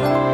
Bye.